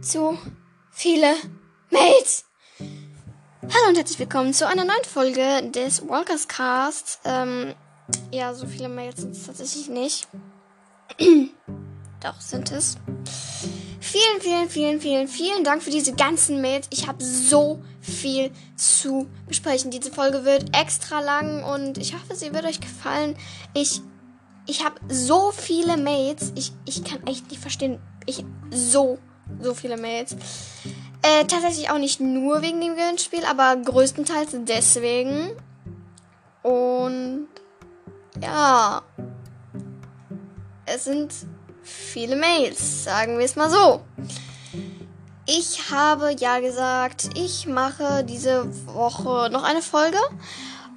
zu viele Mails. Hallo und herzlich willkommen zu einer neuen Folge des Walkers Cast. Ähm, ja, so viele Mails sind es tatsächlich nicht. Doch, sind es. Vielen, vielen, vielen, vielen, vielen Dank für diese ganzen Mails. Ich habe so viel zu besprechen. Diese Folge wird extra lang und ich hoffe, sie wird euch gefallen. Ich, ich habe so viele Mails. Ich, ich kann echt nicht verstehen. Ich so, so viele Mails. Äh, tatsächlich auch nicht nur wegen dem Gewinnspiel, aber größtenteils deswegen. Und ja, es sind viele Mails, sagen wir es mal so. Ich habe ja gesagt, ich mache diese Woche noch eine Folge.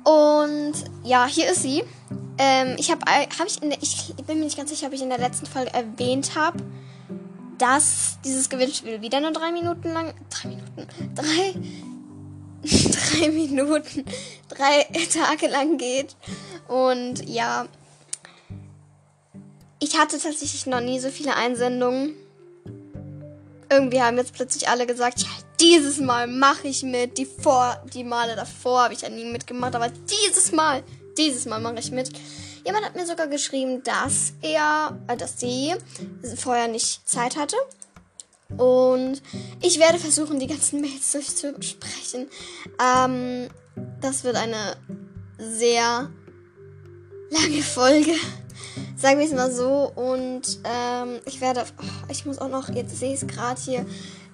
Und ja, hier ist sie. Ähm, ich habe, hab ich, in der, ich bin mir nicht ganz sicher, ob ich in der letzten Folge erwähnt habe, dass dieses Gewinnspiel wieder nur drei Minuten lang, drei Minuten, drei, drei Minuten, drei Tage lang geht. Und ja, ich hatte tatsächlich noch nie so viele Einsendungen. Irgendwie haben jetzt plötzlich alle gesagt, ja, dieses Mal mache ich mit. Die vor, die Male davor habe ich ja nie mitgemacht, aber dieses Mal, dieses Mal mache ich mit. Jemand hat mir sogar geschrieben, dass er, äh, dass sie vorher nicht Zeit hatte. Und ich werde versuchen, die ganzen Mails durchzusprechen. Ähm, das wird eine sehr lange Folge. Sagen wir es mal so. Und ähm, ich werde. Oh, ich muss auch noch. Jetzt sehe ich es gerade hier.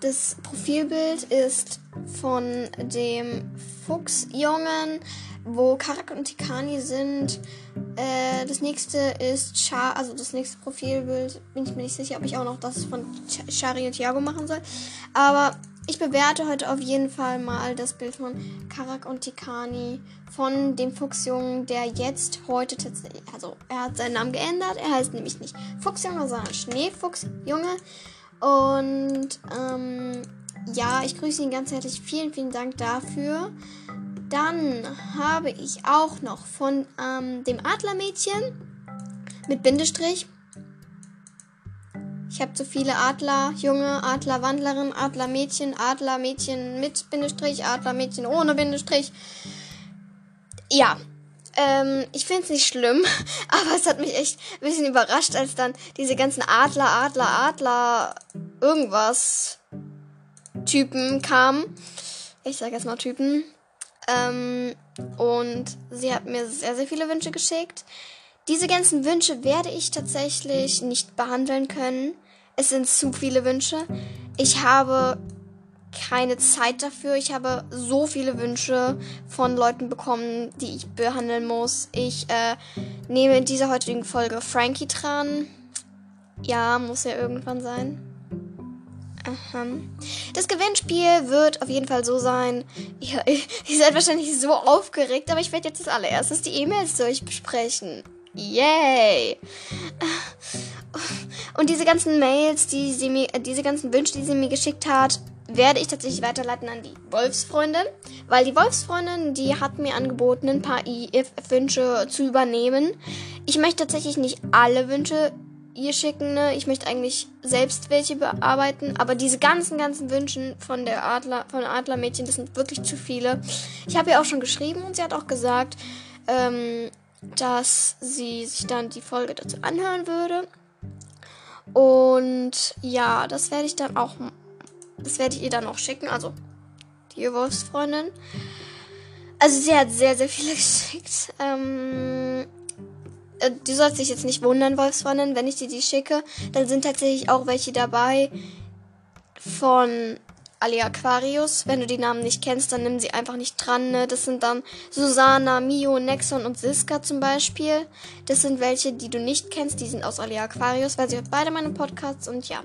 Das Profilbild ist von dem Fuchsjungen, wo Karak und Tikani sind. Äh, das nächste ist Char, also das nächste Profilbild. Bin ich mir nicht sicher, ob ich auch noch das von Ch Shari und Thiago machen soll. Aber ich bewerte heute auf jeden Fall mal das Bild von Karak und Tikani von dem Fuchsjungen, der jetzt heute tatsächlich, also er hat seinen Namen geändert. Er heißt nämlich nicht Fuchsjunge, sondern Schneefuchsjunge. Und ähm, ja, ich grüße ihn ganz herzlich. Vielen, vielen Dank dafür. Dann habe ich auch noch von ähm, dem Adlermädchen mit Bindestrich ich habe zu viele Adler, Junge, Adlerwandlerin, Adlermädchen, Adlermädchen mit Bindestrich, Adlermädchen ohne Bindestrich. Ja, ähm, ich finde es nicht schlimm, aber es hat mich echt ein bisschen überrascht, als dann diese ganzen Adler, Adler, Adler, irgendwas Typen kamen. Ich sage jetzt mal Typen. Ähm, und sie hat mir sehr, sehr viele Wünsche geschickt. Diese ganzen Wünsche werde ich tatsächlich nicht behandeln können. Es sind zu viele Wünsche. Ich habe keine Zeit dafür. Ich habe so viele Wünsche von Leuten bekommen, die ich behandeln muss. Ich äh, nehme in dieser heutigen Folge Frankie dran. Ja, muss ja irgendwann sein. Aha. Das Gewinnspiel wird auf jeden Fall so sein. Ihr, ihr seid wahrscheinlich so aufgeregt, aber ich werde jetzt als allererstes die E-Mails durchbesprechen. Yay! Und diese ganzen Mails, die sie mir, diese ganzen Wünsche, die sie mir geschickt hat, werde ich tatsächlich weiterleiten an die Wolfsfreundin, weil die Wolfsfreundin, die hat mir angeboten, ein paar IF-Wünsche zu übernehmen. Ich möchte tatsächlich nicht alle Wünsche ihr schicken, ne? Ich möchte eigentlich selbst welche bearbeiten, aber diese ganzen, ganzen Wünschen von der Adler, von Adlermädchen, das sind wirklich zu viele. Ich habe ihr auch schon geschrieben und sie hat auch gesagt, ähm, dass sie sich dann die Folge dazu anhören würde. Und ja, das werde ich dann auch, das werde ich ihr dann auch schicken, also die Wolfsfreundin. Also sie hat sehr, sehr viele geschickt. Ähm, äh, du sollst dich jetzt nicht wundern, Wolfsfreundin, wenn ich dir die schicke. Dann sind tatsächlich auch welche dabei von Ali Aquarius. Wenn du die Namen nicht kennst, dann nimm sie einfach nicht dran. Ne? Das sind dann Susana, Mio, Nexon und Siska zum Beispiel. Das sind welche, die du nicht kennst. Die sind aus Ali Aquarius, weil sie hört beide meine Podcasts. Und ja.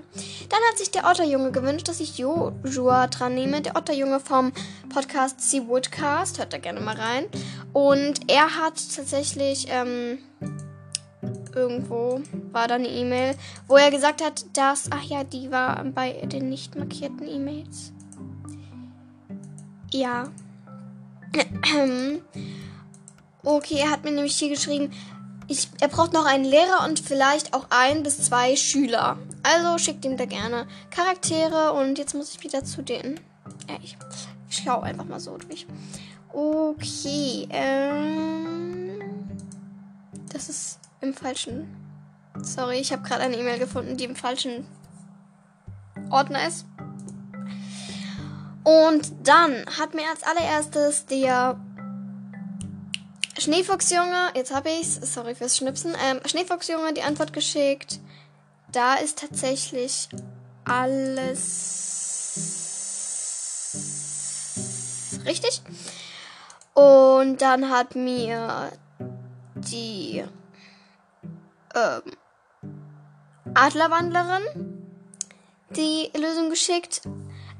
Dann hat sich der Otterjunge gewünscht, dass ich Joshua dran nehme. Der Otterjunge vom Podcast Sea Woodcast. Hört da gerne mal rein. Und er hat tatsächlich... Ähm, irgendwo war da eine E-Mail, wo er gesagt hat, dass, ach ja, die war bei den nicht markierten E-Mails. Ja. okay, er hat mir nämlich hier geschrieben, ich, er braucht noch einen Lehrer und vielleicht auch ein bis zwei Schüler. Also schickt ihm da gerne Charaktere und jetzt muss ich wieder zu den. Ja, ich, ich schaue einfach mal so durch. Okay, ähm. Das ist im falschen. Sorry, ich habe gerade eine E-Mail gefunden, die im falschen Ordner ist. Und dann hat mir als allererstes der Schneefuchsjunge, jetzt habe ich's, sorry fürs Schnipsen, ähm, Schneefuchsjunge die Antwort geschickt. Da ist tatsächlich alles richtig. Und dann hat mir die ähm, Adlerwandlerin die Lösung geschickt.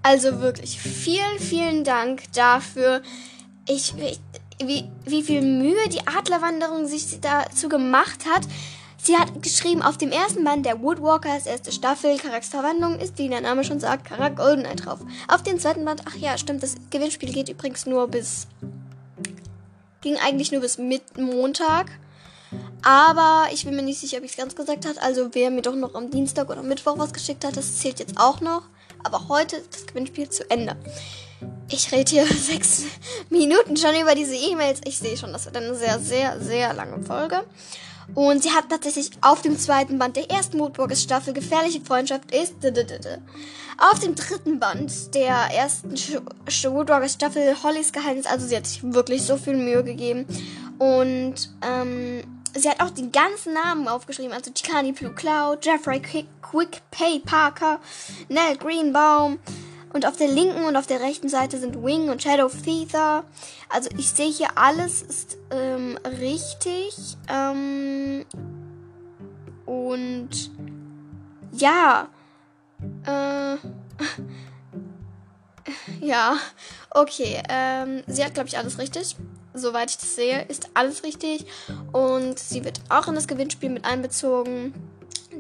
Also wirklich vielen, vielen Dank dafür. Ich, wie, wie viel Mühe die Adlerwanderung sich dazu gemacht hat. Sie hat geschrieben, auf dem ersten Band der Woodwalkers erste Staffel, Charakterwandlung ist, wie der Name schon sagt, Karak Goldeneye drauf. Auf dem zweiten Band, ach ja, stimmt, das Gewinnspiel geht übrigens nur bis, ging eigentlich nur bis Montag. Aber ich bin mir nicht sicher, ob ich es ganz gesagt habe. Also wer mir doch noch am Dienstag oder Mittwoch was geschickt hat, das zählt jetzt auch noch. Aber heute ist das Gewinnspiel zu Ende. Ich rede hier sechs Minuten schon über diese E-Mails. Ich sehe schon, das wird eine sehr, sehr, sehr lange Folge. Und sie hat tatsächlich auf dem zweiten Band der ersten Moodburgers Staffel Gefährliche Freundschaft ist. Auf dem dritten Band der ersten Woodburgers Staffel Hollys Geheimnis. Also sie hat sich wirklich so viel Mühe gegeben. Und ähm, sie hat auch die ganzen Namen aufgeschrieben. Also Chikani Blue Cloud, Jeffrey Quick, Quick Pay Parker, Nell Greenbaum. Und auf der linken und auf der rechten Seite sind Wing und Shadow Feather. Also ich sehe hier alles ist ähm, richtig. Ähm, und ja. Äh, ja. Okay. Ähm, sie hat, glaube ich, alles richtig. Soweit ich das sehe, ist alles richtig. Und sie wird auch in das Gewinnspiel mit einbezogen.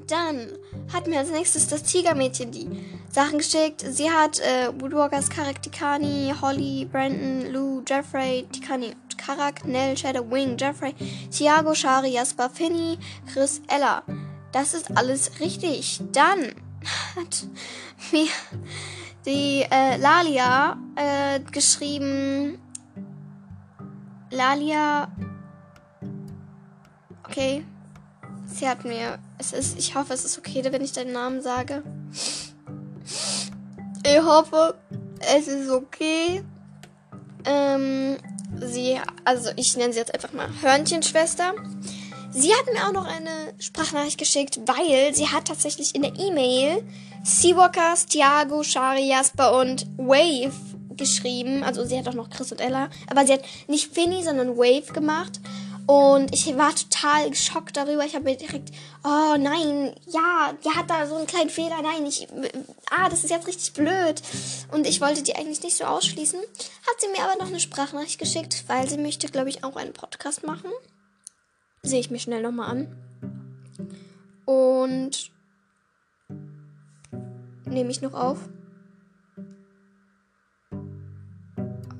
Dann hat mir als nächstes das Tigermädchen die Sachen geschickt. Sie hat äh, Woodwalkers, Karak, Tikani, Holly, Brandon, Lou, Jeffrey, Tikani, Karak, Nell, Shadow, Wing, Jeffrey, Thiago, Shari, Jasper, Finny, Chris, Ella. Das ist alles richtig. Dann hat mir die äh, Lalia äh, geschrieben. Lalia. Okay. Sie hat mir. Es ist. Ich hoffe, es ist okay, wenn ich deinen Namen sage. Ich hoffe, es ist okay. Ähm, sie. Also, ich nenne sie jetzt einfach mal Hörnchenschwester. Sie hat mir auch noch eine Sprachnachricht geschickt, weil sie hat tatsächlich in der E-Mail Seawalkers, Thiago, Shari, Jasper und Wave geschrieben. Also sie hat auch noch Chris und Ella. Aber sie hat nicht Finny, sondern Wave gemacht. Und ich war total geschockt darüber. Ich habe mir direkt, oh nein, ja, die hat da so einen kleinen Fehler. Nein, ich, ah, das ist jetzt richtig blöd. Und ich wollte die eigentlich nicht so ausschließen. Hat sie mir aber noch eine Sprachnachricht geschickt, weil sie möchte, glaube ich, auch einen Podcast machen. Sehe ich mir schnell nochmal an. Und nehme ich noch auf.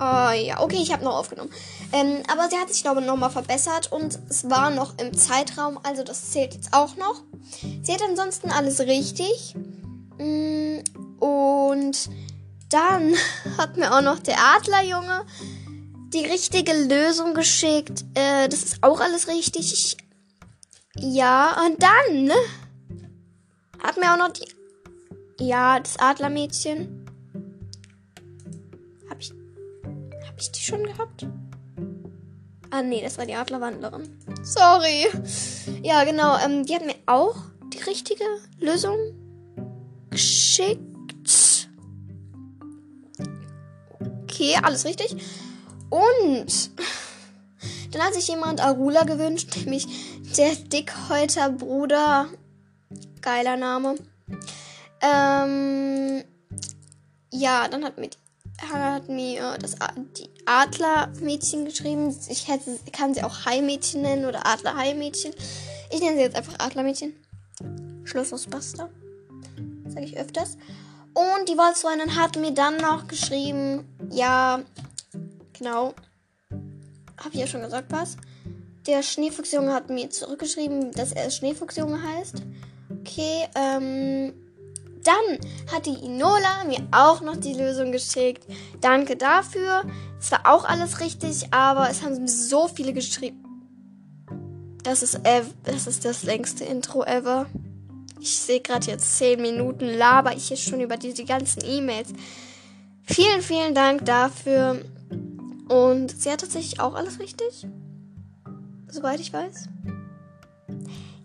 Ah, ja, okay, ich habe noch aufgenommen. Ähm, aber sie hat sich, glaube ich, nochmal verbessert und es war noch im Zeitraum, also das zählt jetzt auch noch. Sie hat ansonsten alles richtig. Mm, und dann hat mir auch noch der Adlerjunge die richtige Lösung geschickt. Äh, das ist auch alles richtig. Ich, ja, und dann hat mir auch noch die. Ja, das Adlermädchen. Ich die schon gehabt? Ah, nee, das war die Adlerwandlerin. Sorry. Ja, genau. Ähm, die hat mir auch die richtige Lösung geschickt. Okay, alles richtig. Und dann hat sich jemand Arula gewünscht, nämlich der Dickhäuter Bruder. Geiler Name. Ähm, ja, dann hat mir die hat mir das die Adlermädchen geschrieben. Ich hätte, kann sie auch Hai-Mädchen nennen oder Adler-Hai-Mädchen. Ich nenne sie jetzt einfach Adlermädchen. Schluss aus Basta. Sage ich öfters. Und die Wolfsfreundin hat mir dann noch geschrieben, ja, genau. Habe ich ja schon gesagt, was. Der Schneefuchsjunge hat mir zurückgeschrieben, dass er Schneefuchsjunge heißt. Okay, ähm. Dann hat die Inola mir auch noch die Lösung geschickt. Danke dafür. Es war auch alles richtig, aber es haben so viele geschrieben. Das ist, das ist das längste Intro ever. Ich sehe gerade jetzt 10 Minuten, laber ich jetzt schon über diese ganzen E-Mails. Vielen, vielen Dank dafür. Und sie hat tatsächlich auch alles richtig. Soweit ich weiß.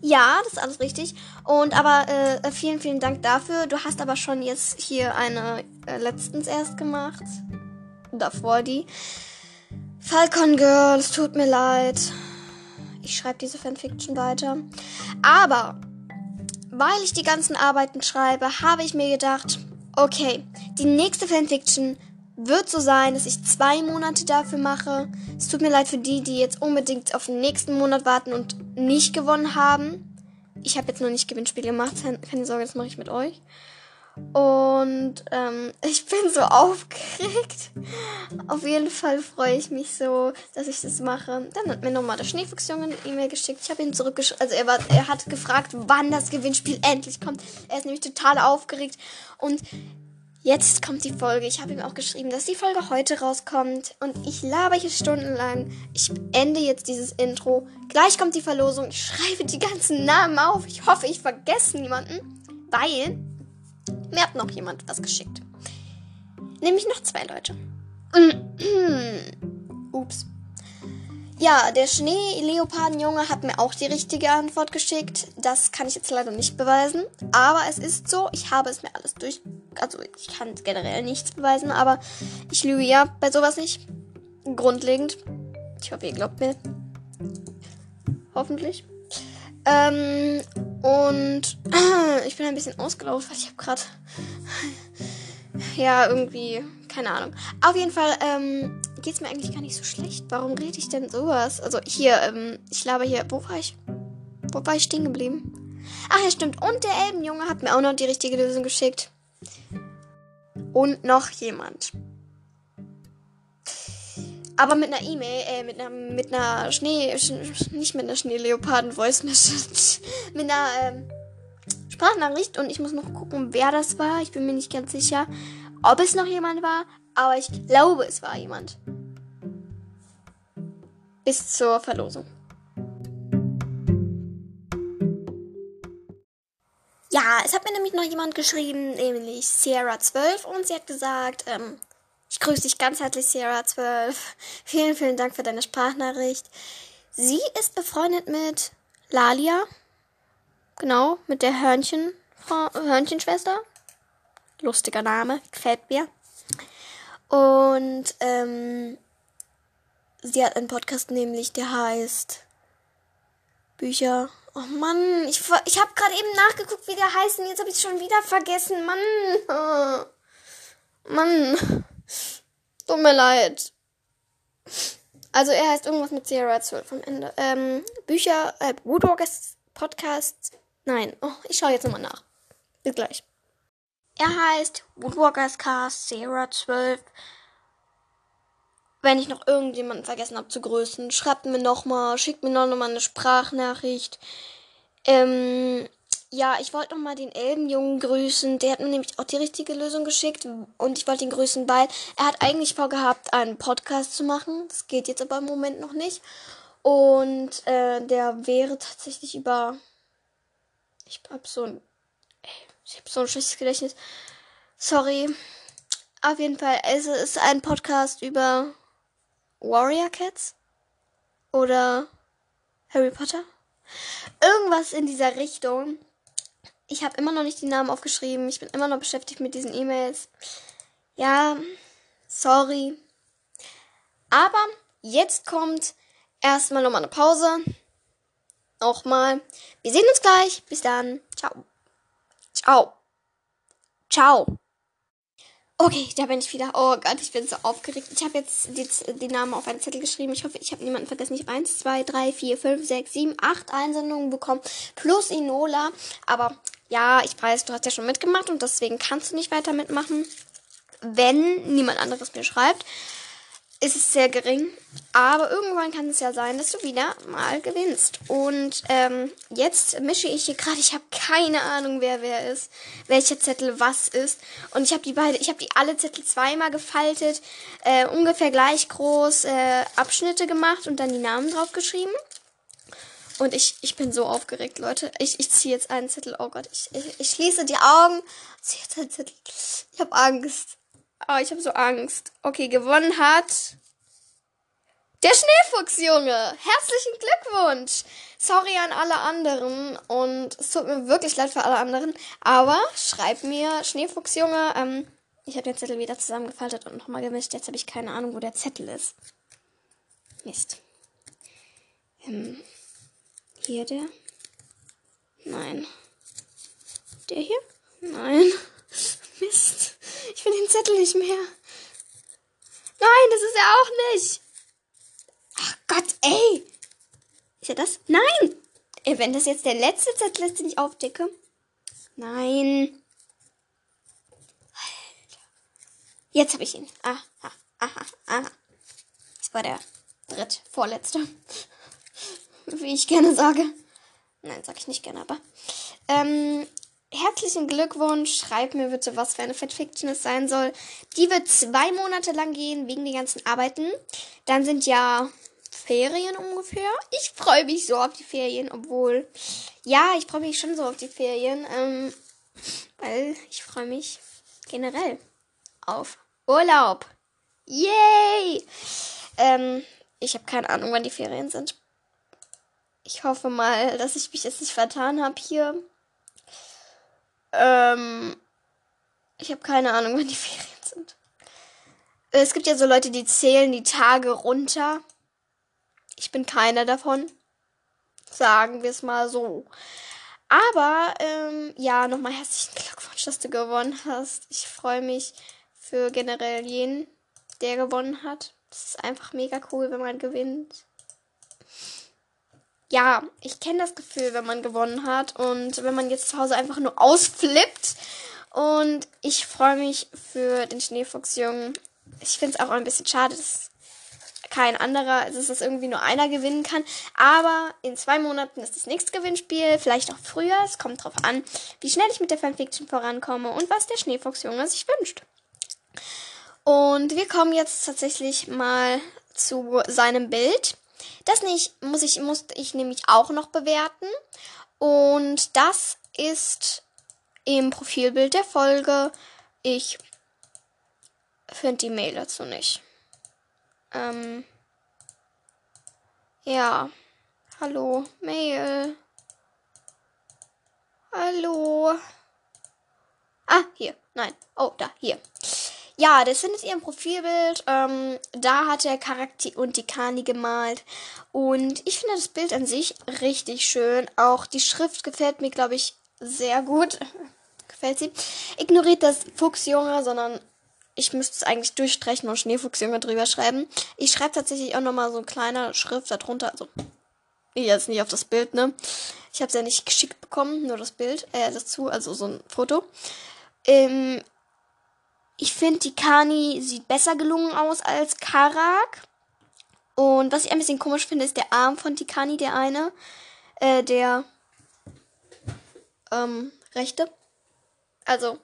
Ja, das ist alles richtig. Und aber äh, vielen, vielen Dank dafür. Du hast aber schon jetzt hier eine äh, letztens erst gemacht. Davor die. Falcon Girl, es tut mir leid. Ich schreibe diese Fanfiction weiter. Aber weil ich die ganzen Arbeiten schreibe, habe ich mir gedacht, okay, die nächste Fanfiction wird so sein, dass ich zwei Monate dafür mache. Es tut mir leid für die, die jetzt unbedingt auf den nächsten Monat warten und nicht gewonnen haben. Ich habe jetzt noch nicht Gewinnspiel gemacht. Keine Sorge, das mache ich mit euch. Und ähm, ich bin so aufgeregt. Auf jeden Fall freue ich mich so, dass ich das mache. Dann hat mir nochmal der Schneefuchsjunge eine E-Mail geschickt. Ich habe ihn zurückgeschrieben. Also er, war, er hat gefragt, wann das Gewinnspiel endlich kommt. Er ist nämlich total aufgeregt. Und Jetzt kommt die Folge. Ich habe ihm auch geschrieben, dass die Folge heute rauskommt. Und ich laber hier stundenlang. Ich ende jetzt dieses Intro. Gleich kommt die Verlosung. Ich schreibe die ganzen Namen auf. Ich hoffe, ich vergesse niemanden. Weil mir hat noch jemand was geschickt. Nämlich noch zwei Leute. Ups. Ja, der Schnee-Leopardenjunge hat mir auch die richtige Antwort geschickt. Das kann ich jetzt leider nicht beweisen. Aber es ist so, ich habe es mir alles durch. Also, ich kann generell nichts beweisen, aber ich lüge ja bei sowas nicht. Grundlegend. Ich hoffe, ihr glaubt mir. Hoffentlich. Ähm, und ich bin ein bisschen ausgelaufen, weil ich habe gerade. Ja, irgendwie. Keine Ahnung. Auf jeden Fall, ähm, geht es mir eigentlich gar nicht so schlecht. Warum rede ich denn sowas? Also hier, ähm, ich laber hier. Wo war ich? Wo war ich stehen geblieben? Ach ja, stimmt. Und der Elbenjunge hat mir auch noch die richtige Lösung geschickt. Und noch jemand. Aber mit einer E-Mail, äh, mit einer, mit einer Schnee, sch, nicht mit einer Schneeleoparden-Voice mit einer, ähm, Sprachnachricht. Und ich muss noch gucken, wer das war. Ich bin mir nicht ganz sicher, ob es noch jemand war aber ich glaube, es war jemand. Bis zur Verlosung. Ja, es hat mir nämlich noch jemand geschrieben, nämlich Sierra12, und sie hat gesagt, ähm, ich grüße dich ganz herzlich, Sierra12. Vielen, vielen Dank für deine Sprachnachricht. Sie ist befreundet mit Lalia. Genau, mit der Hörnchen, Hörnchenschwester. Lustiger Name, gefällt mir. Und ähm, sie hat einen Podcast nämlich, der heißt Bücher. Oh Mann, ich, ich habe gerade eben nachgeguckt, wie der heißt und jetzt habe ich es schon wieder vergessen. Mann. Mann. Tut mir leid. Also er heißt irgendwas mit Sierra 12 am Ende. Ähm, Bücher, äh, Woodwalkers Podcast. Nein, oh, ich schaue jetzt nochmal nach. Bis gleich. Er heißt Woodwalkers Cast Sierra 12. Wenn ich noch irgendjemanden vergessen habe zu grüßen, schreibt mir nochmal, schickt mir noch mal eine Sprachnachricht. Ähm, ja, ich wollte noch mal den Elbenjungen grüßen. Der hat mir nämlich auch die richtige Lösung geschickt. Und ich wollte ihn grüßen, weil er hat eigentlich vorgehabt, einen Podcast zu machen. Das geht jetzt aber im Moment noch nicht. Und äh, der wäre tatsächlich über. Ich hab so ein ich habe so ein schlechtes Gedächtnis. Sorry. Auf jeden Fall, es ist ein Podcast über Warrior Cats oder Harry Potter. Irgendwas in dieser Richtung. Ich habe immer noch nicht die Namen aufgeschrieben. Ich bin immer noch beschäftigt mit diesen E-Mails. Ja, sorry. Aber jetzt kommt erstmal nochmal eine Pause. Nochmal. Wir sehen uns gleich. Bis dann. Ciao. Ciao. Ciao. Okay, da bin ich wieder. Oh Gott, ich bin so aufgeregt. Ich habe jetzt die, die, Namen auf einen Zettel geschrieben. Ich hoffe, ich habe niemanden vergessen. Ich habe 1, 2, 3, 4, 5, 6, 7, 8 Einsendungen bekommen. Plus Inola. Aber ja, ich weiß, du hast ja schon mitgemacht und deswegen kannst du nicht weiter mitmachen, wenn niemand anderes mir schreibt. Ist es sehr gering. Aber irgendwann kann es ja sein, dass du wieder mal gewinnst. Und ähm, jetzt mische ich hier gerade. Ich habe keine Ahnung, wer wer ist, welcher Zettel was ist. Und ich habe die beide, ich habe die alle Zettel zweimal gefaltet, äh, ungefähr gleich groß äh, Abschnitte gemacht und dann die Namen drauf geschrieben. Und ich, ich bin so aufgeregt, Leute. Ich, ich ziehe jetzt einen Zettel. Oh Gott, ich, ich, ich schließe die Augen. Ziehe jetzt einen Zettel. Ich habe Angst. Oh, ich habe so Angst. Okay, gewonnen hat der Schneefuchsjunge. Herzlichen Glückwunsch. Sorry an alle anderen und es tut mir wirklich leid für alle anderen. Aber schreib mir Schneefuchsjunge. Ähm, ich habe den Zettel wieder zusammengefaltet und nochmal gemischt. Jetzt habe ich keine Ahnung, wo der Zettel ist. Mist. Ähm, hier der? Nein. Der hier? Nein. Mist. Ich finde den Zettel nicht mehr. Nein, das ist er auch nicht. Ach Gott, ey. Ist er das? Nein. Ey, wenn das jetzt der letzte Zettel ist, den ich aufdecke. Nein. Jetzt habe ich ihn. Aha, aha, aha. Das war der dritt vorletzte. Wie ich gerne sage. Nein, sag ich nicht gerne, aber. Ähm, herzlichen Glückwunsch. Schreib mir bitte, was für eine Fanfiction es sein soll. Die wird zwei Monate lang gehen, wegen den ganzen Arbeiten. Dann sind ja Ferien ungefähr. Ich freue mich so auf die Ferien, obwohl. Ja, ich freue mich schon so auf die Ferien. Ähm, weil ich freue mich generell auf Urlaub. Yay! Ähm, ich habe keine Ahnung, wann die Ferien sind. Ich hoffe mal, dass ich mich jetzt nicht vertan habe hier. Ähm, ich habe keine Ahnung, wann die Ferien sind. Es gibt ja so Leute, die zählen die Tage runter. Ich bin keiner davon. Sagen wir es mal so. Aber ähm, ja, nochmal herzlichen Glückwunsch, dass du gewonnen hast. Ich freue mich für generell jeden, der gewonnen hat. Das ist einfach mega cool, wenn man gewinnt. Ja, ich kenne das Gefühl, wenn man gewonnen hat und wenn man jetzt zu Hause einfach nur ausflippt. Und ich freue mich für den Schneefuchsjungen. Ich finde es auch ein bisschen schade, dass kein anderer, also dass irgendwie nur einer gewinnen kann. Aber in zwei Monaten ist das nächste Gewinnspiel, vielleicht auch früher. Es kommt drauf an, wie schnell ich mit der Fanfiction vorankomme und was der Schneefuchsjunge sich wünscht. Und wir kommen jetzt tatsächlich mal zu seinem Bild. Das nicht, muss ich, muss ich nämlich auch noch bewerten. Und das ist im Profilbild der Folge. Ich finde die Mail dazu nicht. Ähm. Ja. Hallo, Mail. Hallo. Ah, hier. Nein. Oh, da, hier. Ja, das findet ihr im Profilbild. Ähm, da hat der Charakter und die Kani gemalt. Und ich finde das Bild an sich richtig schön. Auch die Schrift gefällt mir, glaube ich, sehr gut. gefällt sie. Ignoriert das Fuchsjunge, sondern ich müsste es eigentlich durchstreichen und Schneefuchsjunge drüber schreiben. Ich schreibe tatsächlich auch nochmal so eine kleine Schrift darunter. Also, jetzt nicht auf das Bild, ne? Ich habe es ja nicht geschickt bekommen, nur das Bild, äh, dazu, also so ein Foto. Ähm, ich finde, die Kani sieht besser gelungen aus als Karak. Und was ich ein bisschen komisch finde, ist der Arm von Tikani, der eine. Äh, der ähm, rechte. Also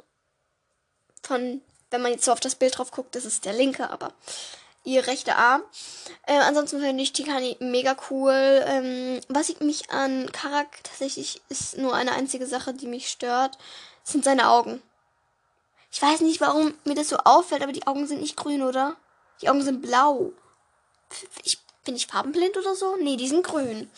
von wenn man jetzt so auf das Bild drauf guckt, das ist der linke, aber ihr rechter Arm. Äh, ansonsten finde ich Tikani mega cool. Ähm, was ich mich an Karak tatsächlich ist nur eine einzige Sache, die mich stört, sind seine Augen. Ich weiß nicht, warum mir das so auffällt, aber die Augen sind nicht grün, oder? Die Augen sind blau. Ich, bin ich farbenblind oder so? Nee, die sind grün.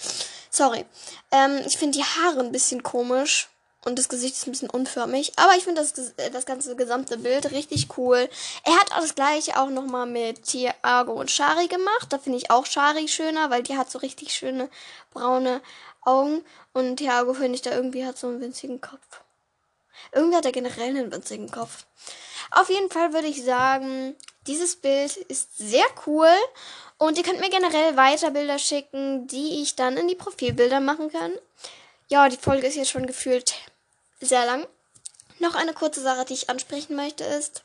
Sorry. Ähm, ich finde die Haare ein bisschen komisch. Und das Gesicht ist ein bisschen unförmig. Aber ich finde das, das ganze gesamte Bild richtig cool. Er hat auch das gleiche auch nochmal mit Tiago und Shari gemacht. Da finde ich auch Shari schöner, weil die hat so richtig schöne braune Augen. Und Tiago finde ich da irgendwie hat so einen winzigen Kopf. Irgendwie hat er generell einen winzigen Kopf. Auf jeden Fall würde ich sagen, dieses Bild ist sehr cool. Und ihr könnt mir generell weiter Bilder schicken, die ich dann in die Profilbilder machen kann. Ja, die Folge ist jetzt schon gefühlt sehr lang. Noch eine kurze Sache, die ich ansprechen möchte, ist,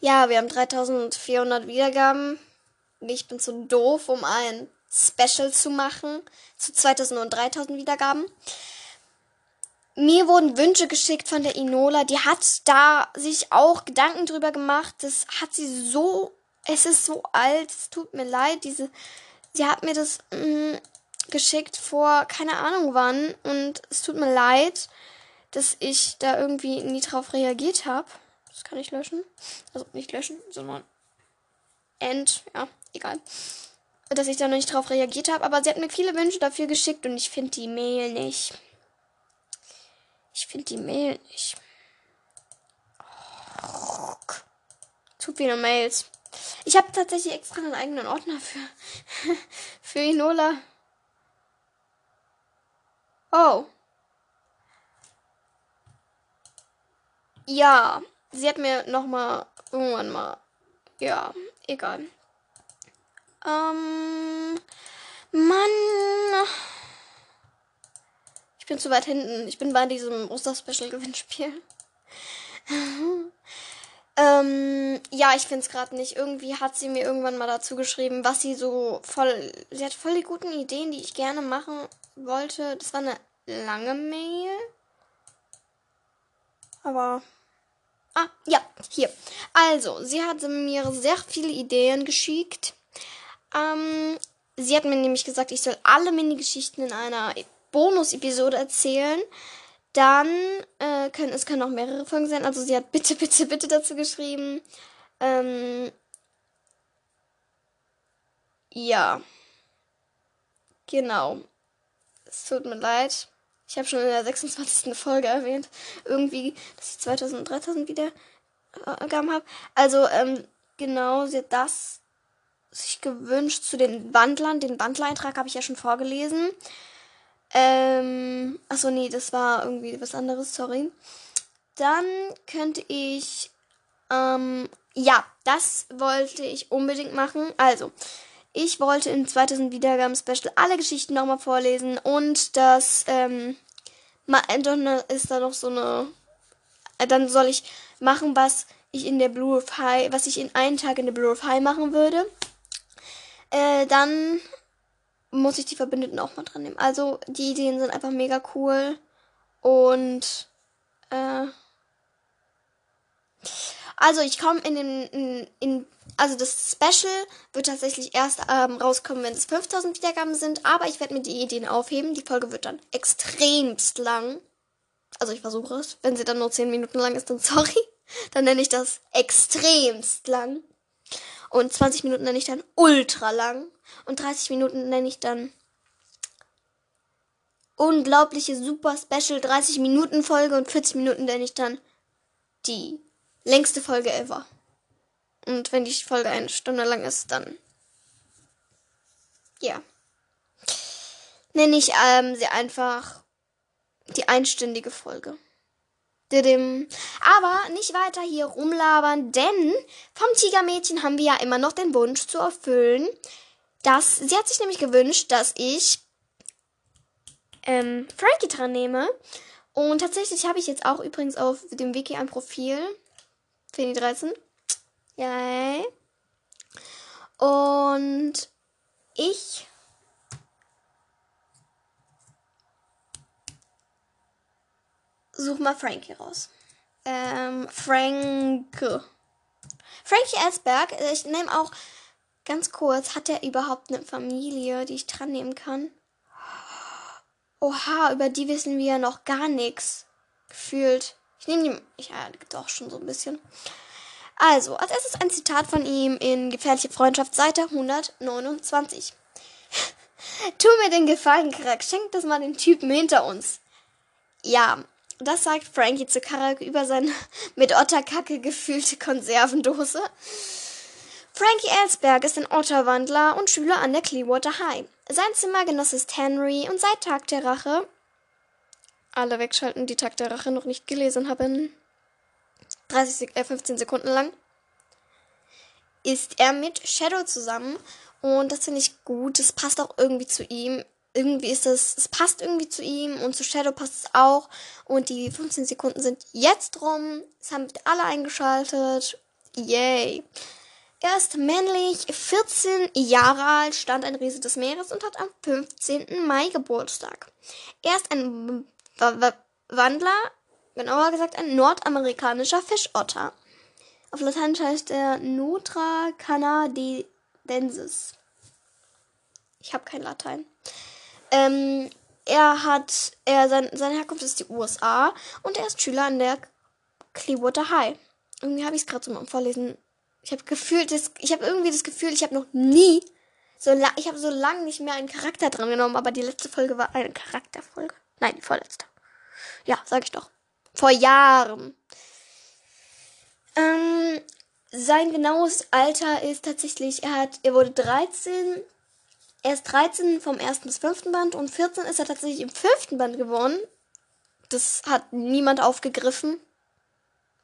Ja, wir haben 3400 Wiedergaben. Ich bin zu doof, um ein Special zu machen. Zu 2000 und 3000 Wiedergaben. Mir wurden Wünsche geschickt von der Inola. Die hat da sich auch Gedanken drüber gemacht. Das hat sie so. Es ist so alt. Es tut mir leid. Diese. Sie hat mir das mh, mm, geschickt vor keine Ahnung wann. Und es tut mir leid, dass ich da irgendwie nie drauf reagiert habe. Das kann ich löschen. Also nicht löschen, sondern end. Ja, egal. Dass ich da noch nicht drauf reagiert habe. Aber sie hat mir viele Wünsche dafür geschickt und ich finde die Mail nicht. Ich finde die Mail nicht. Zu viele Mails. Ich habe tatsächlich extra einen eigenen Ordner für, für Inola. Oh. Ja, sie hat mir noch mal irgendwann mal. Ja, egal. Ähm, Mann. Ich bin zu weit hinten. Ich bin bei diesem Oster-Special-Gewinnspiel. ähm, ja, ich finde es gerade nicht. Irgendwie hat sie mir irgendwann mal dazu geschrieben, was sie so voll. Sie hat voll die guten Ideen, die ich gerne machen wollte. Das war eine lange Mail. Aber. Ah, ja, hier. Also, sie hat mir sehr viele Ideen geschickt. Ähm, sie hat mir nämlich gesagt, ich soll alle Mini-Geschichten in einer Bonus-Episode erzählen. Dann äh, können es können auch mehrere Folgen sein. Also sie hat bitte, bitte, bitte dazu geschrieben. Ähm, ja. Genau. Es tut mir leid. Ich habe schon in der 26. Folge erwähnt, irgendwie, dass ich 2000 3000 wieder äh, habe. Also, ähm, genau, sie hat das sich gewünscht zu den Wandlern. Den Wandlereintrag habe ich ja schon vorgelesen. Ähm, achso, nee, das war irgendwie was anderes, sorry. Dann könnte ich, ähm, ja, das wollte ich unbedingt machen. Also, ich wollte im 2000 Wiedergaben-Special alle Geschichten nochmal vorlesen und das, ähm, dann ist da noch so eine, äh, dann soll ich machen, was ich in der Blue of High, was ich in einen Tag in der Blue of High machen würde. Äh, dann muss ich die Verbündeten auch mal dran nehmen. Also die Ideen sind einfach mega cool. Und äh, also ich komme in den in, in, also das Special wird tatsächlich erst ähm, rauskommen, wenn es 5000 Wiedergaben sind, aber ich werde mir die Ideen aufheben. Die Folge wird dann extremst lang. Also ich versuche es. Wenn sie dann nur 10 Minuten lang ist, dann sorry. Dann nenne ich das extremst lang. Und 20 Minuten nenne ich dann ultra lang. Und 30 Minuten nenne ich dann unglaubliche super Special 30 Minuten Folge und 40 Minuten nenne ich dann die längste Folge ever. Und wenn die Folge eine Stunde lang ist, dann ja. Nenne ich ähm, sie einfach die einstündige Folge. Aber nicht weiter hier rumlabern, denn vom Tigermädchen haben wir ja immer noch den Wunsch zu erfüllen, dass sie hat sich nämlich gewünscht, dass ich ähm, Frankie dran nehme. Und tatsächlich habe ich jetzt auch übrigens auf dem Wiki ein Profil. Fini 13. Yay. Und ich such mal Frankie raus. Ähm, Franke. Frankie Esberg. Ich nehme auch ganz kurz. Hat er überhaupt eine Familie, die ich dran nehmen kann? Oha, über die wissen wir ja noch gar nichts. Gefühlt. Ich nehme die. Ja, doch schon so ein bisschen. Also, als erstes ein Zitat von ihm in Gefährliche Freundschaft, Seite 129. tu mir den Gefallen, Krack. Schenk das mal den Typen hinter uns. Ja, das sagt Frankie zu Karak über seine mit Otterkacke gefüllte Konservendose. Frankie Ellsberg ist ein Otterwandler und Schüler an der Clearwater High. Sein Zimmergenoss ist Henry und seit Tag der Rache alle wegschalten, die Tag der Rache noch nicht gelesen haben. 30, äh, 15 Sekunden lang ist er mit Shadow zusammen und das finde ich gut. Das passt auch irgendwie zu ihm irgendwie ist es, es passt irgendwie zu ihm und zu Shadow passt es auch. Und die 15 Sekunden sind jetzt rum. Es haben alle eingeschaltet. Yay. Er ist männlich, 14 Jahre alt, stand ein Riese des Meeres und hat am 15. Mai Geburtstag. Er ist ein Wandler, genauer gesagt ein nordamerikanischer Fischotter. Auf Lateinisch heißt er Nutra canadensis. Ich habe kein Latein. Ähm, er hat, er, sein, seine Herkunft ist die USA und er ist Schüler an der Clearwater High. Irgendwie habe ich es gerade so mal vorlesen. Ich habe gefühlt, ich habe irgendwie das Gefühl, ich habe noch nie so ich habe so lange nicht mehr einen Charakter dran genommen, aber die letzte Folge war eine Charakterfolge. Nein, die vorletzte. Ja, sag ich doch. Vor Jahren. Ähm, sein genaues Alter ist tatsächlich, er hat, er wurde 13, er ist 13 vom ersten bis fünften Band und 14 ist er tatsächlich im fünften Band geworden. Das hat niemand aufgegriffen,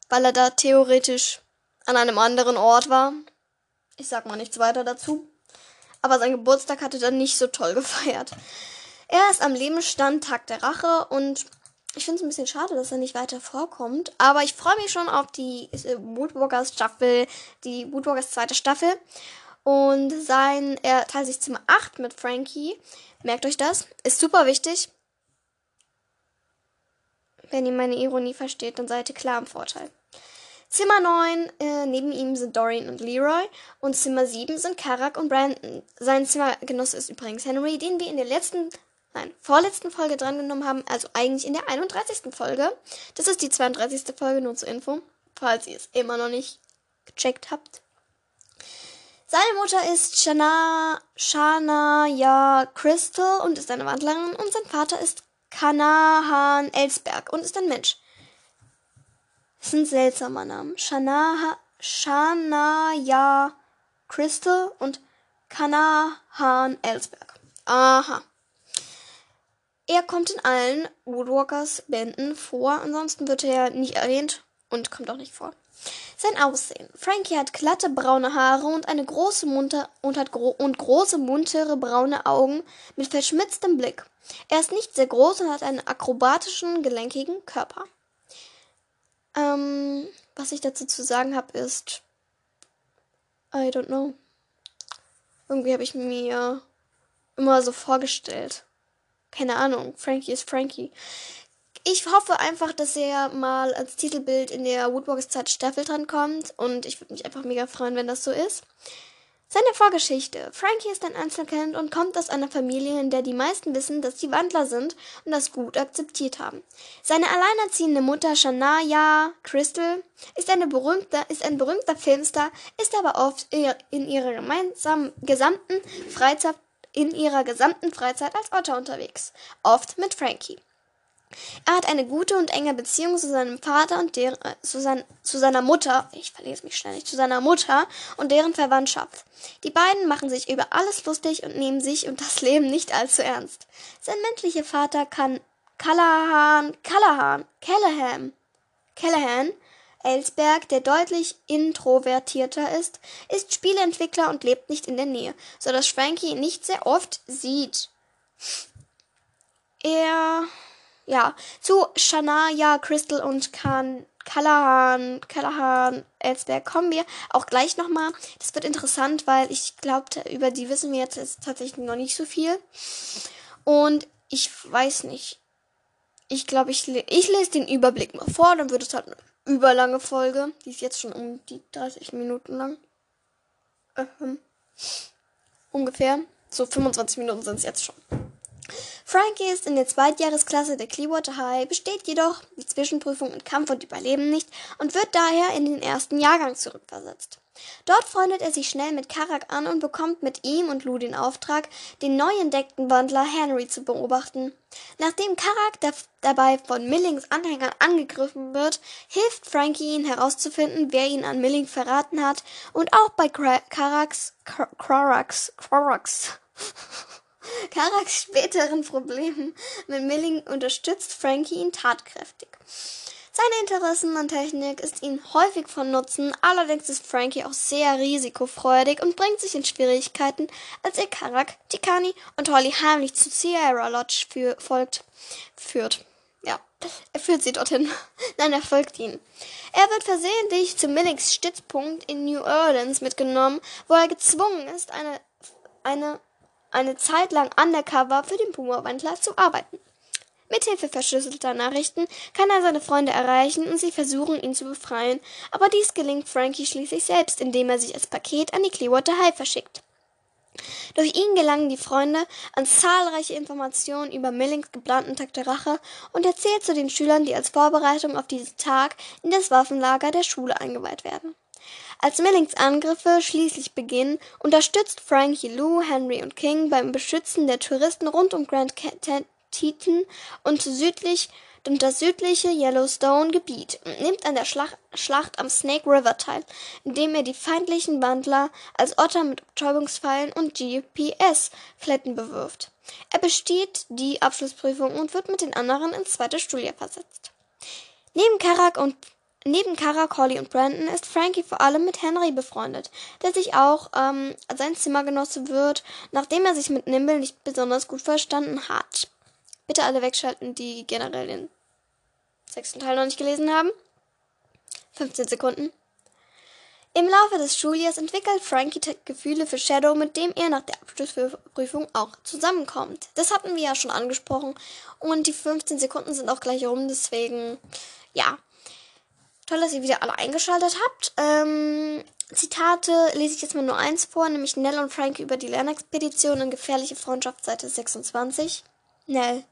weil er da theoretisch an einem anderen Ort war. Ich sag mal nichts weiter dazu. Aber sein Geburtstag hatte dann nicht so toll gefeiert. Er ist am Lebensstand Tag der Rache und ich finde es ein bisschen schade, dass er nicht weiter vorkommt. Aber ich freue mich schon auf die äh, Woodwalkers Staffel, die Woodwalkers zweite Staffel. Und sein, er teilt sich Zimmer 8 mit Frankie. Merkt euch das. Ist super wichtig. Wenn ihr meine Ironie versteht, dann seid ihr klar im Vorteil. Zimmer 9, äh, neben ihm sind Dorian und Leroy. Und Zimmer 7 sind Karak und Brandon. Sein Zimmergenosse ist übrigens Henry, den wir in der letzten nein, vorletzten Folge drangenommen haben, also eigentlich in der 31. Folge. Das ist die 32. Folge, nur zur Info, falls ihr es immer noch nicht gecheckt habt. Seine Mutter ist Shana, Shania Crystal und ist eine Wandlerin und sein Vater ist Kanahan Elsberg und ist ein Mensch. Das ist ein seltsamer Name. Shanaha, Shania Crystal und Kanahan Elsberg. Aha. Er kommt in allen Woodwalkers Bänden vor, ansonsten wird er nicht erwähnt und kommt auch nicht vor. Sein Aussehen. Frankie hat glatte braune Haare und eine große munter und hat gro und große muntere braune Augen mit verschmitztem Blick. Er ist nicht sehr groß und hat einen akrobatischen, gelenkigen Körper. Ähm, was ich dazu zu sagen habe, ist I don't know. Irgendwie habe ich mir immer so vorgestellt keine Ahnung, Frankie ist Frankie. Ich hoffe einfach, dass er mal als Titelbild in der Woodwalkers Zeit Staffel dran kommt und ich würde mich einfach mega freuen, wenn das so ist. Seine Vorgeschichte. Frankie ist ein Einzelkind und kommt aus einer Familie, in der die meisten wissen, dass sie Wandler sind und das gut akzeptiert haben. Seine alleinerziehende Mutter Shania Crystal ist, eine berühmte, ist ein berühmter Filmstar, ist aber oft in ihrer gemeinsamen gesamten Freizeit in ihrer gesamten Freizeit als Otter unterwegs, oft mit Frankie. Er hat eine gute und enge Beziehung zu seinem Vater und deren, äh, zu, sein, zu seiner Mutter, ich verlese mich ständig, zu seiner Mutter und deren Verwandtschaft. Die beiden machen sich über alles lustig und nehmen sich und das Leben nicht allzu ernst. Sein männlicher Vater kann Callahan, Callahan, Callahan, Callahan Ellsberg, der deutlich introvertierter ist, ist Spieleentwickler und lebt nicht in der Nähe, so dass Frankie ihn nicht sehr oft sieht. Er, ja, zu Shania, Crystal und Khan, Callahan, Callahan, Ellsberg kommen wir auch gleich nochmal. Das wird interessant, weil ich glaube, über die wissen wir jetzt tatsächlich noch nicht so viel. Und ich weiß nicht. Ich glaube, ich, ich lese den Überblick mal vor, dann wird es halt überlange Folge. Die ist jetzt schon um die 30 Minuten lang. Ähm, ungefähr. So 25 Minuten sind es jetzt schon. Frankie ist in der Zweitjahresklasse der Clearwater High, besteht jedoch die Zwischenprüfung in Kampf und Überleben nicht und wird daher in den ersten Jahrgang zurückversetzt. Dort freundet er sich schnell mit Karak an und bekommt mit ihm und Lou den Auftrag, den neu entdeckten Wandler Henry zu beobachten. Nachdem Karak dabei von Millings Anhängern angegriffen wird, hilft Frankie ihn herauszufinden, wer ihn an Milling verraten hat und auch bei Karaks, Karaks, Karaks, Karaks späteren Problemen mit Milling unterstützt Frankie ihn tatkräftig. Seine Interessen an Technik ist ihm häufig von Nutzen, allerdings ist Frankie auch sehr risikofreudig und bringt sich in Schwierigkeiten, als er Karak, Tikani und Holly heimlich zu Sierra Lodge für, folgt, führt. ja, er führt sie dorthin. Nein, er folgt ihnen. Er wird versehentlich zu Millings Stützpunkt in New Orleans mitgenommen, wo er gezwungen ist, eine, eine, eine Zeit lang undercover für den Puma-Wandler zu arbeiten. Mithilfe verschlüsselter Nachrichten kann er seine Freunde erreichen und sie versuchen, ihn zu befreien, aber dies gelingt Frankie schließlich selbst, indem er sich als Paket an die Clearwater High verschickt. Durch ihn gelangen die Freunde an zahlreiche Informationen über Millings geplanten Tag der Rache und erzählt zu den Schülern, die als Vorbereitung auf diesen Tag in das Waffenlager der Schule eingeweiht werden. Als Millings Angriffe schließlich beginnen, unterstützt Frankie Lou, Henry und King beim Beschützen der Touristen rund um Grand Teton und südlich und das südliche Yellowstone-Gebiet und nimmt an der Schlacht, Schlacht am Snake River teil, indem er die feindlichen Wandler als Otter mit Betäubungspfeilen und GPS-Fletten bewirft. Er besteht die Abschlussprüfung und wird mit den anderen ins zweite Schuljahr versetzt. Neben Karak und Neben Karak, Holly und Brandon ist Frankie vor allem mit Henry befreundet, der sich auch ähm, sein Zimmergenosse wird, nachdem er sich mit Nimble nicht besonders gut verstanden hat. Bitte alle wegschalten, die generell den sechsten Teil noch nicht gelesen haben. 15 Sekunden. Im Laufe des Schuljahres entwickelt Frankie Gefühle für Shadow, mit dem er nach der Abschlussprüfung auch zusammenkommt. Das hatten wir ja schon angesprochen. Und die 15 Sekunden sind auch gleich rum, deswegen, ja. Toll, dass ihr wieder alle eingeschaltet habt. Ähm, Zitate lese ich jetzt mal nur eins vor, nämlich Nell und Frankie über die Lernexpedition in gefährliche Freundschaft, Seite 26. Nell.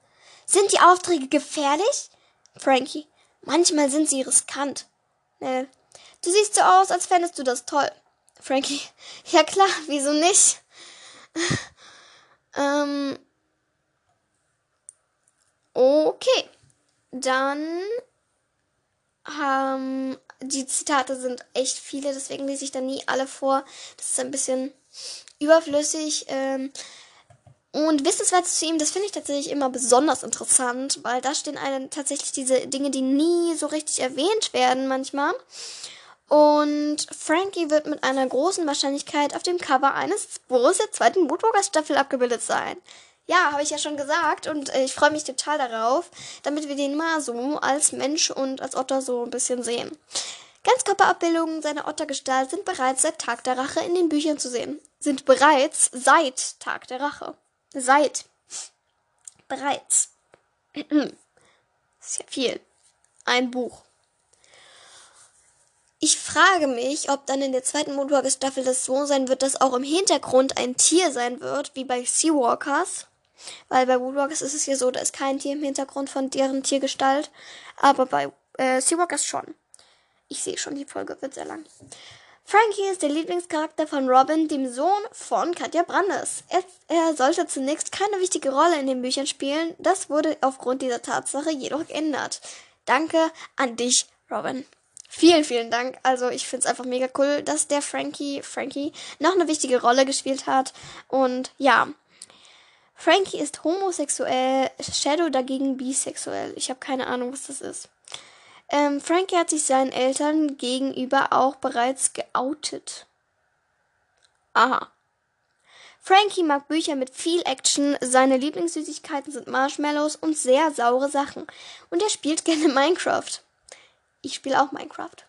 Sind die Aufträge gefährlich? Frankie. Manchmal sind sie riskant. Nell. Du siehst so aus, als fändest du das toll. Frankie. Ja klar, wieso nicht? ähm. Okay. Dann ähm, die Zitate sind echt viele, deswegen lese ich da nie alle vor. Das ist ein bisschen überflüssig. Ähm, und wissenswert zu ihm, das finde ich tatsächlich immer besonders interessant, weil da stehen einem tatsächlich diese Dinge, die nie so richtig erwähnt werden manchmal. Und Frankie wird mit einer großen Wahrscheinlichkeit auf dem Cover eines Borussia zweiten Bootwalker Staffel abgebildet sein. Ja, habe ich ja schon gesagt und äh, ich freue mich total darauf, damit wir den mal so als Mensch und als Otter so ein bisschen sehen. Ganzkörperabbildungen seiner Ottergestalt sind bereits seit Tag der Rache in den Büchern zu sehen. Sind bereits seit Tag der Rache. Seit. Bereits. das ist ja viel. Ein Buch. Ich frage mich, ob dann in der zweiten Moonwalker-Staffel das so sein wird, dass auch im Hintergrund ein Tier sein wird, wie bei Seawalkers. Weil bei Moonwalkers ist es ja so, da ist kein Tier im Hintergrund von deren Tiergestalt. Aber bei äh, Seawalkers schon. Ich sehe schon, die Folge wird sehr lang. Frankie ist der Lieblingscharakter von Robin, dem Sohn von Katja Brandes. Er, er, sollte zunächst keine wichtige Rolle in den Büchern spielen, das wurde aufgrund dieser Tatsache jedoch geändert. Danke an dich, Robin. Vielen, vielen Dank. Also ich finde es einfach mega cool, dass der Frankie, Frankie noch eine wichtige Rolle gespielt hat. Und ja, Frankie ist homosexuell, Shadow dagegen bisexuell. Ich habe keine Ahnung, was das ist. Ähm, Frankie hat sich seinen Eltern gegenüber auch bereits geoutet. Aha. Frankie mag Bücher mit viel Action, seine Lieblingssüßigkeiten sind Marshmallows und sehr saure Sachen. Und er spielt gerne Minecraft. Ich spiele auch Minecraft.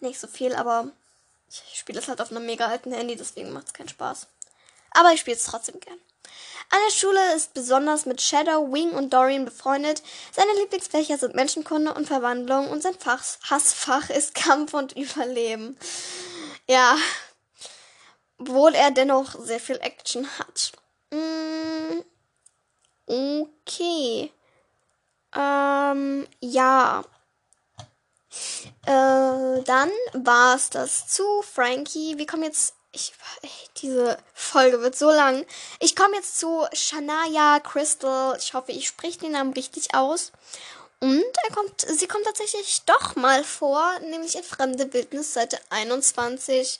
Nicht so viel, aber ich spiele es halt auf einem mega alten Handy, deswegen macht es keinen Spaß. Aber ich spiele es trotzdem gern. An der Schule ist besonders mit Shadow, Wing und Dorian befreundet. Seine Lieblingsfächer sind Menschenkunde und Verwandlung und sein Fach, Hassfach ist Kampf und Überleben. Ja, obwohl er dennoch sehr viel Action hat. Mm, okay. Ähm, ja. Äh, dann war es das zu Frankie. Wir kommen jetzt ich, diese Folge wird so lang. Ich komme jetzt zu Shania Crystal. Ich hoffe, ich spreche den Namen richtig aus. Und er kommt, sie kommt tatsächlich doch mal vor, nämlich in Fremde Bildnis, Seite 21.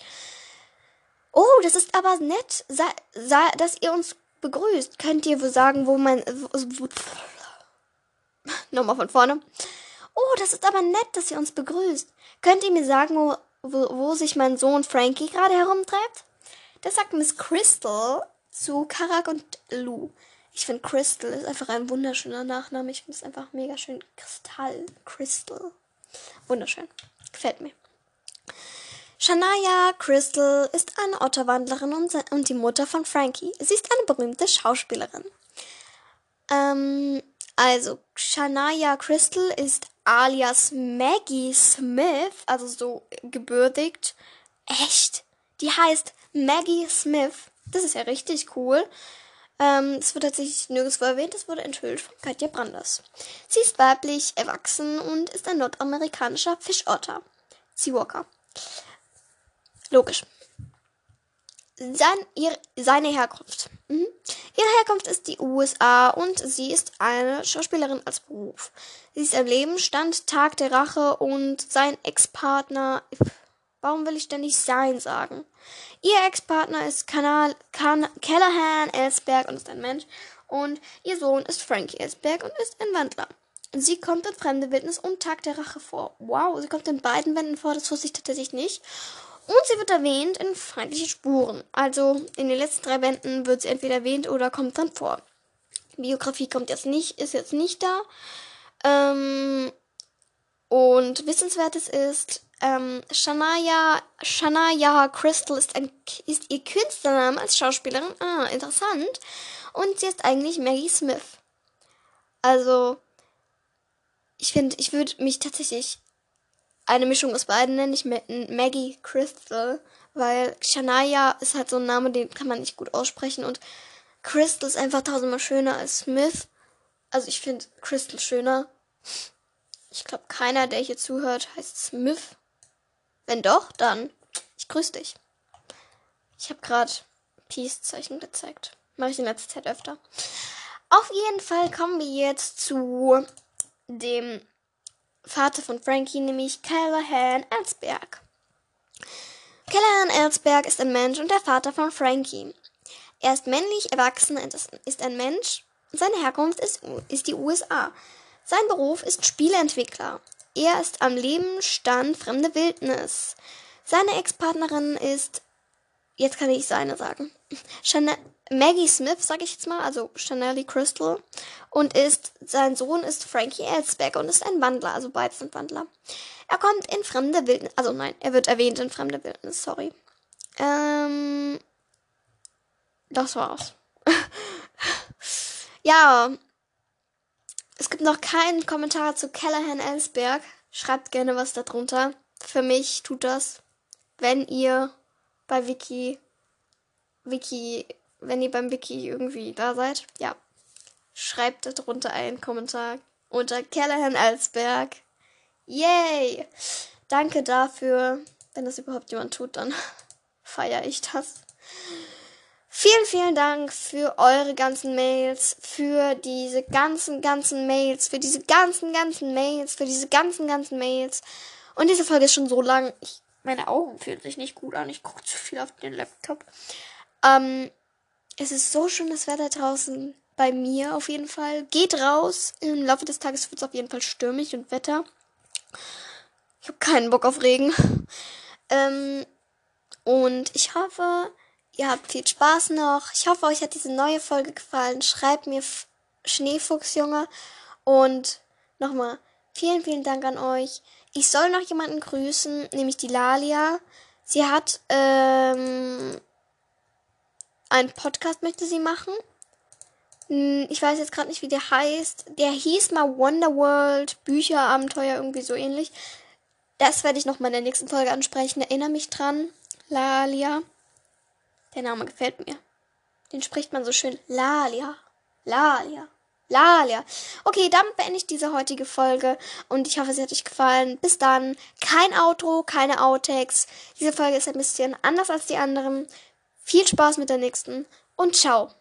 Oh, das ist aber nett, sa, sa, dass ihr uns begrüßt. Könnt ihr sagen, wo mein. Wo, Nochmal von vorne. Oh, das ist aber nett, dass ihr uns begrüßt. Könnt ihr mir sagen, wo wo, wo sich mein Sohn Frankie gerade herumtreibt? Das sagt Miss Crystal zu Karak und Lou. Ich finde Crystal ist einfach ein wunderschöner Nachname. Ich finde es einfach mega schön. Kristall. Crystal. Wunderschön. Gefällt mir. Shania Crystal ist eine Otterwandlerin und, die Mutter von Frankie. Sie ist eine berühmte Schauspielerin. Ähm, also, Shania Crystal ist alias Maggie Smith, also so gebürtigt. Echt? Die heißt Maggie Smith. Das ist ja richtig cool. Ähm, es wird tatsächlich nirgendwo erwähnt, es wurde enthüllt von Katja Branders. Sie ist weiblich, erwachsen und ist ein nordamerikanischer Fischotter. Seawalker. Logisch. Sein, ihr, seine Herkunft. Mhm. Ihre Herkunft ist die USA und sie ist eine Schauspielerin als Beruf. Sie ist am Leben, stand Tag der Rache und sein Ex-Partner. Warum will ich denn nicht sein sagen? Ihr Ex-Partner ist Kanal, kan Callahan Ellsberg und ist ein Mensch. Und ihr Sohn ist Frankie Ellsberg und ist ein Wandler. Sie kommt in Fremde Wildnis und Tag der Rache vor. Wow, sie kommt in beiden Wänden vor, das wusste ich tatsächlich nicht. Und sie wird erwähnt in feindliche Spuren. Also in den letzten drei Bänden wird sie entweder erwähnt oder kommt dann vor. Biografie kommt jetzt nicht, ist jetzt nicht da. Ähm, und wissenswertes ist, ähm, Shania, Shania Crystal ist, ein, ist ihr Künstlername als Schauspielerin. Ah, interessant. Und sie ist eigentlich Maggie Smith. Also, ich finde, ich würde mich tatsächlich eine Mischung aus beiden nenne ich Maggie Crystal, weil Shania ist halt so ein Name, den kann man nicht gut aussprechen und Crystal ist einfach tausendmal schöner als Smith. Also ich finde Crystal schöner. Ich glaube, keiner, der hier zuhört, heißt Smith. Wenn doch, dann ich grüße dich. Ich habe gerade Peace-Zeichen gezeigt. Mache ich in letzter Zeit öfter. Auf jeden Fall kommen wir jetzt zu dem Vater von Frankie, nämlich Callahan Ellsberg. Callahan Ellsberg ist ein Mensch und der Vater von Frankie. Er ist männlich, erwachsen, ist ein Mensch. Seine Herkunft ist, ist die USA. Sein Beruf ist Spieleentwickler. Er ist am Leben stand fremde Wildnis. Seine Ex-Partnerin ist, jetzt kann ich seine sagen, Chanel, Maggie Smith, sag ich jetzt mal, also Chanelly Crystal. Und ist, sein Sohn ist Frankie Ellsberg und ist ein Wandler, also beide sind Wandler. Er kommt in fremde Wildnis, also nein, er wird erwähnt in fremde Wildnis, sorry. Ähm, das war's. ja, es gibt noch keinen Kommentar zu Callahan Ellsberg. Schreibt gerne was darunter. Für mich tut das, wenn ihr bei Wiki, Wiki wenn ihr beim Wiki irgendwie da seid, ja, schreibt darunter einen Kommentar unter Callahan Alsberg. Yay! Danke dafür. Wenn das überhaupt jemand tut, dann feiere ich das. Vielen, vielen Dank für eure ganzen Mails, für diese ganzen, ganzen Mails, für diese ganzen, ganzen Mails, für diese ganzen, ganzen Mails. Und diese Folge ist schon so lang. Ich, meine Augen fühlen sich nicht gut an. Ich gucke zu viel auf den Laptop. Ähm, es ist so schönes Wetter draußen. Bei mir auf jeden Fall. Geht raus. Im Laufe des Tages wird es auf jeden Fall stürmig und Wetter. Ich habe keinen Bock auf Regen. Ähm, und ich hoffe, ihr habt viel Spaß noch. Ich hoffe, euch hat diese neue Folge gefallen. Schreibt mir Schneefuchsjunge. Und nochmal vielen, vielen Dank an euch. Ich soll noch jemanden grüßen, nämlich die Lalia. Sie hat ähm, einen Podcast möchte sie machen. Hm, ich weiß jetzt gerade nicht, wie der heißt. Der hieß mal Wonderworld, Bücher, Abenteuer, irgendwie so ähnlich. Das werde ich noch mal in der nächsten Folge ansprechen. Erinnere mich dran. Lalia. Der Name gefällt mir. Den spricht man so schön. Lalia. Lalia. Lalia. Okay, damit beende ich diese heutige Folge und ich hoffe, sie hat euch gefallen. Bis dann. Kein Outro, keine Outtakes. Diese Folge ist ein bisschen anders als die anderen. Viel Spaß mit der nächsten und ciao.